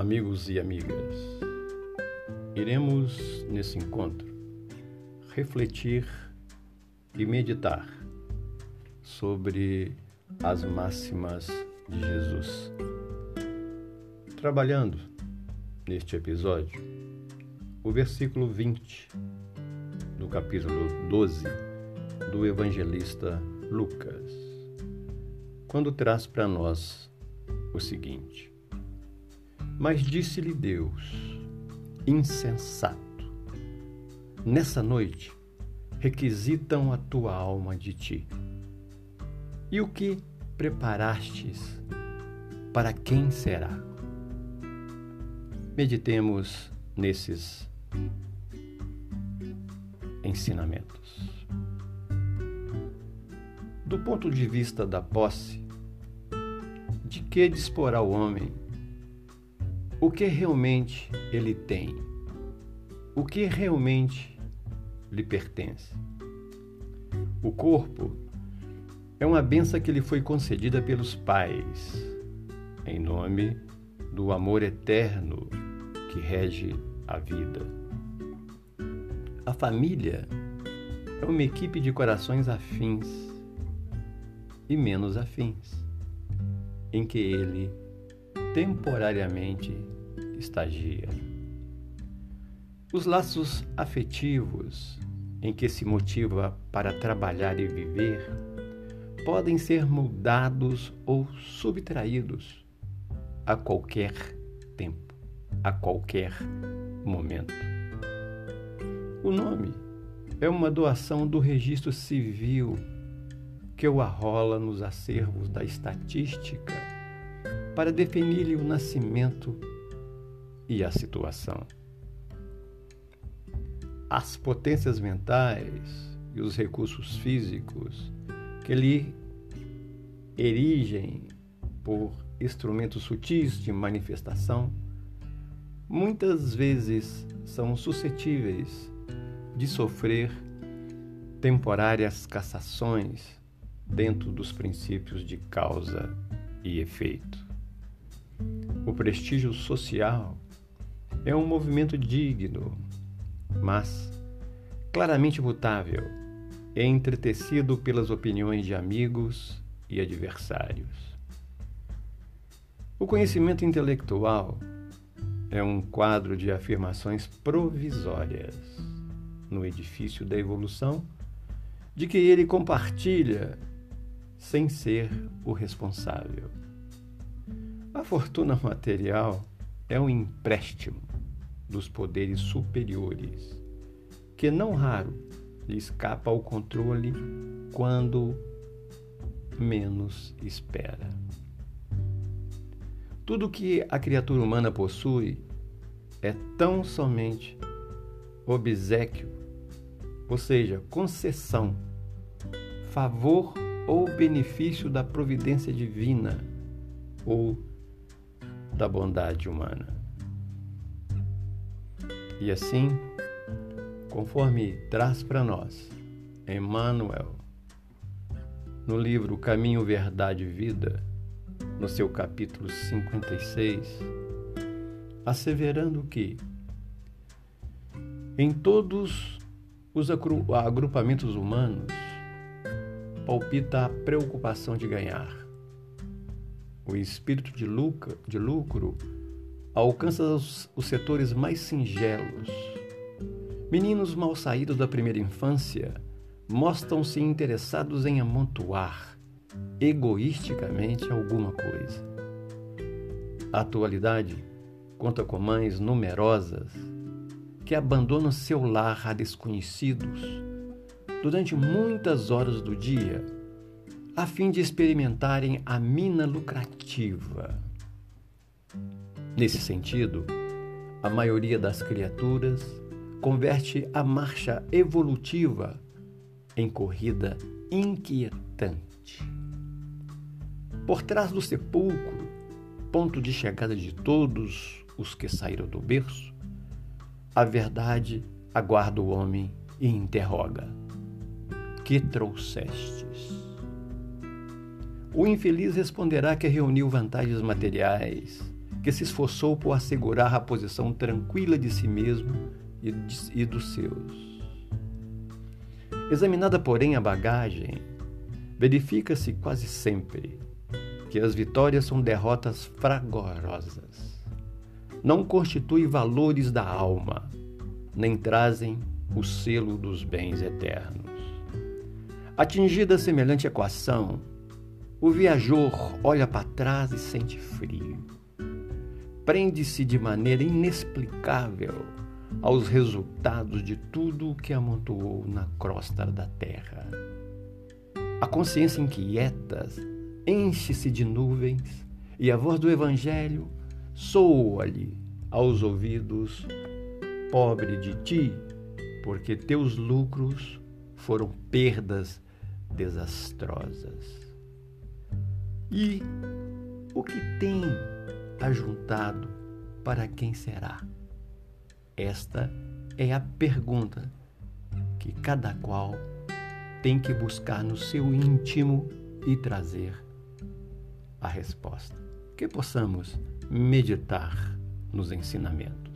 Amigos e amigas, iremos nesse encontro refletir e meditar sobre as máximas de Jesus. Trabalhando neste episódio, o versículo 20 do capítulo 12 do evangelista Lucas, quando traz para nós o seguinte: Mas disse-lhe Deus, insensato, nessa noite requisitam a tua alma de ti. E o que preparastes, para quem será? Meditemos nesses ensinamentos. Do ponto de vista da posse, de que disporá o homem? O que realmente ele tem? O que realmente lhe pertence? O corpo é uma benção que lhe foi concedida pelos pais, em nome do amor eterno que rege a vida. A família é uma equipe de corações afins e menos afins, em que ele temporariamente estagia. Os laços afetivos em que se motiva para trabalhar e viver podem ser moldados ou subtraídos a qualquer tempo, a qualquer momento. O nome é uma doação do registro civil que o arrola nos acervos da estatística para definir-lhe o nascimento e a situação. As potências mentais e os recursos físicos que lhe erigem por instrumentos sutis de manifestação, muitas vezes são suscetíveis de sofrer temporárias cassações dentro dos princípios de causa e efeito. O prestígio social é um movimento digno, mas claramente mutável, é entretecido pelas opiniões de amigos e adversários. O conhecimento intelectual é um quadro de afirmações provisórias no edifício da evolução de que ele compartilha sem ser o responsável. A fortuna material é um empréstimo dos poderes superiores, que não raro lhe escapa ao controle quando menos espera. Tudo que a criatura humana possui é tão somente obsequio, ou seja, concessão, favor ou benefício da providência divina ou da bondade humana. E assim, conforme traz para nós Emmanuel, no livro Caminho, Verdade e Vida, no seu capítulo 56, asseverando que em todos os agrupamentos humanos palpita a preocupação de ganhar. O espírito de, lucro, de lucro alcança os, os setores mais singelos. Meninos mal saídos da primeira infância mostram-se interessados em amontoar egoisticamente alguma coisa. A atualidade conta com mães numerosas que abandonam seu lar a desconhecidos durante muitas horas do dia a fim de experimentarem a mina lucrativa. Nesse sentido, a maioria das criaturas converte a marcha evolutiva em corrida inquietante. Por trás do sepulcro, ponto de chegada de todos os que saíram do berço, a verdade aguarda o homem e interroga: Que trouxestes? O infeliz responderá que reuniu vantagens materiais que se esforçou por assegurar a posição tranquila de si mesmo e dos seus. Examinada, porém, a bagagem, verifica-se quase sempre que as vitórias são derrotas fragorosas. Não constituem valores da alma, nem trazem o selo dos bens eternos. Atingida semelhante equação, o viajor olha para trás e sente frio. Prende-se de maneira inexplicável aos resultados de tudo o que amontoou na crosta da terra. A consciência inquieta enche-se de nuvens e a voz do Evangelho soa-lhe aos ouvidos: Pobre de ti, porque teus lucros foram perdas desastrosas. E o que tem ajuntado para quem será? Esta é a pergunta que cada qual tem que buscar no seu íntimo e trazer a resposta. Que possamos meditar nos ensinamentos.